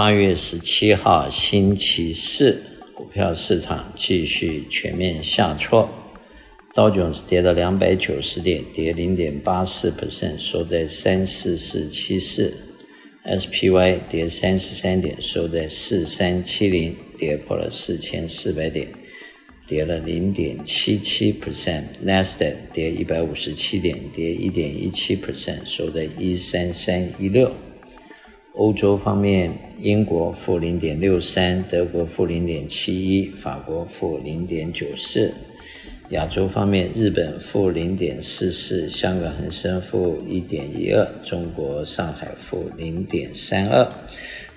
八月十七号星期四，股票市场继续全面下挫，道琼斯跌了两百九十点，跌零点八四 percent，收在三四四七四；SPY 跌三十三点，收在四三七零，跌破了四千四百点，跌了零点七七 percent；Nasdaq 跌一百五十七点，跌一点一七 percent，收在一三三一六。欧洲方面，英国负零点六三，德国负零点七一，法国负零点九四。亚洲方面，日本负零点四四，香港恒生负一点一二，中国上海负零点三二。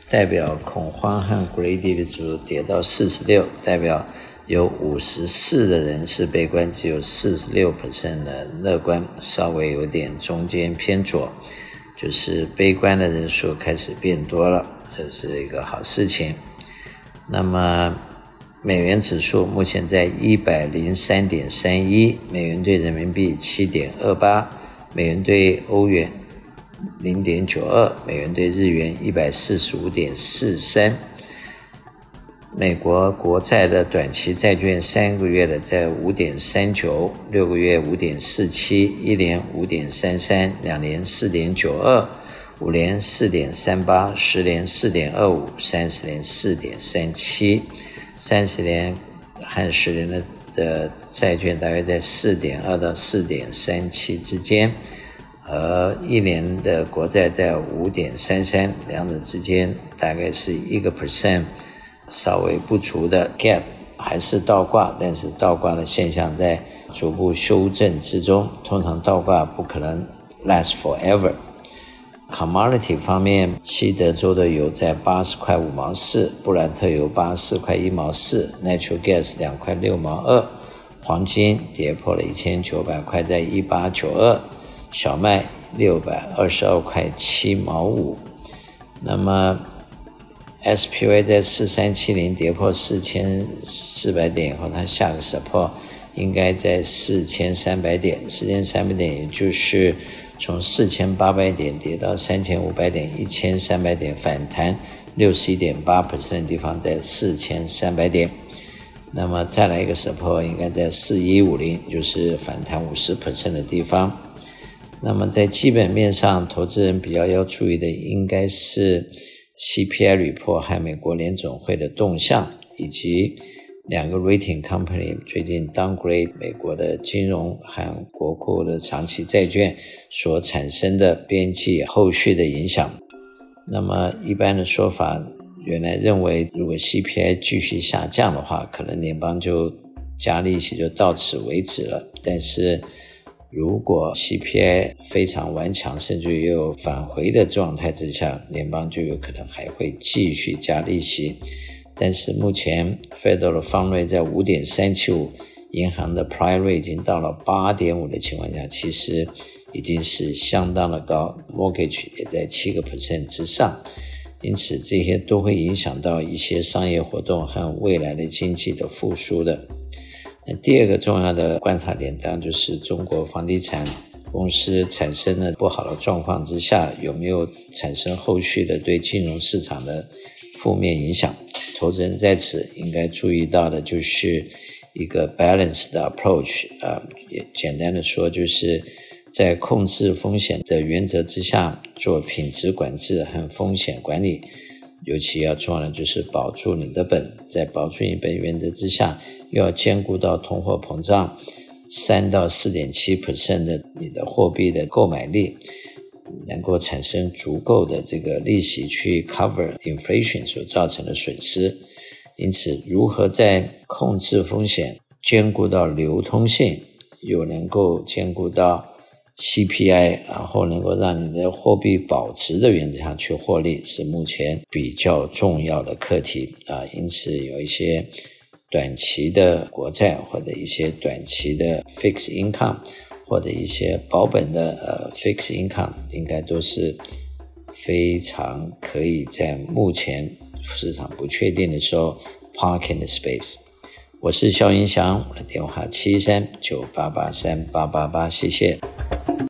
代表恐慌和 greedy 的指数跌到四十六，代表有五十四的人是悲观，只有四十六 percent 的乐观，稍微有点中间偏左。就是悲观的人数开始变多了，这是一个好事情。那么美元指数目前在一百零三点三一，美元兑人民币七点二八，美元兑欧元零点九二，美元兑日元一百四十五点四三。美国国债的短期债券，三个月的在五点三九，六个月五点四七，一年五点三三，两年四点九二，五年四点三八，十年四点二五，三十年四点三七，三十年和十年的的债券大约在四点二到四点三七之间，而一年的国债在五点三三，两者之间大概是一个 percent。稍微不足的 gap 还是倒挂，但是倒挂的现象在逐步修正之中。通常倒挂不可能 last forever。Commodity 方面，西德州的油在八十块五毛四，布兰特油八十四块一毛四，Natural Gas 两块六毛二，黄金跌破了一千九百块，在一八九二，小麦六百二十二块七毛五。那么 SPY 在四三七零跌破四千四百点以后，它下个 support 应该在四千三百点，四千三百点也就是从四千八百点跌到三千五百点，一千三百点反弹六十一点八 percent 的地方在四千三百点，那么再来一个 support 应该在四一五零，就是反弹五十 percent 的地方。那么在基本面上，投资人比较要注意的应该是。CPI report 和美国联总会的动向，以及两个 rating company 最近 downgrade 美国的金融和国库的长期债券所产生的边际后续的影响。那么一般的说法，原来认为如果 CPI 继续下降的话，可能联邦就加利息就到此为止了。但是如果 CPI 非常顽强，甚至又有返回的状态之下，联邦就有可能还会继续加利息。但是目前 Federal 的 Fund Rate 在五点三七五，银行的 Prime Rate 已经到了八点五的情况下，其实已经是相当的高，Mortgage 也在七个 percent 之上。因此，这些都会影响到一些商业活动和未来的经济的复苏的。第二个重要的观察点，当然就是中国房地产公司产生了不好的状况之下，有没有产生后续的对金融市场的负面影响？投资人在此应该注意到的就是一个 balanced approach 啊，也简单的说，就是在控制风险的原则之下做品质管制和风险管理，尤其要重要的就是保住你的本，在保住你本原则之下。又要兼顾到通货膨胀三到四点七 percent 的你的货币的购买力，能够产生足够的这个利息去 cover inflation 所造成的损失。因此，如何在控制风险、兼顾到流通性，又能够兼顾到 CPI，然后能够让你的货币保值的原则上去获利，是目前比较重要的课题啊。因此，有一些。短期的国债或者一些短期的 fixed income，或者一些保本的呃 fixed income，应该都是非常可以在目前市场不确定的时候 park in the space。我是肖云祥，我的电话七三九八八三八八八，谢谢。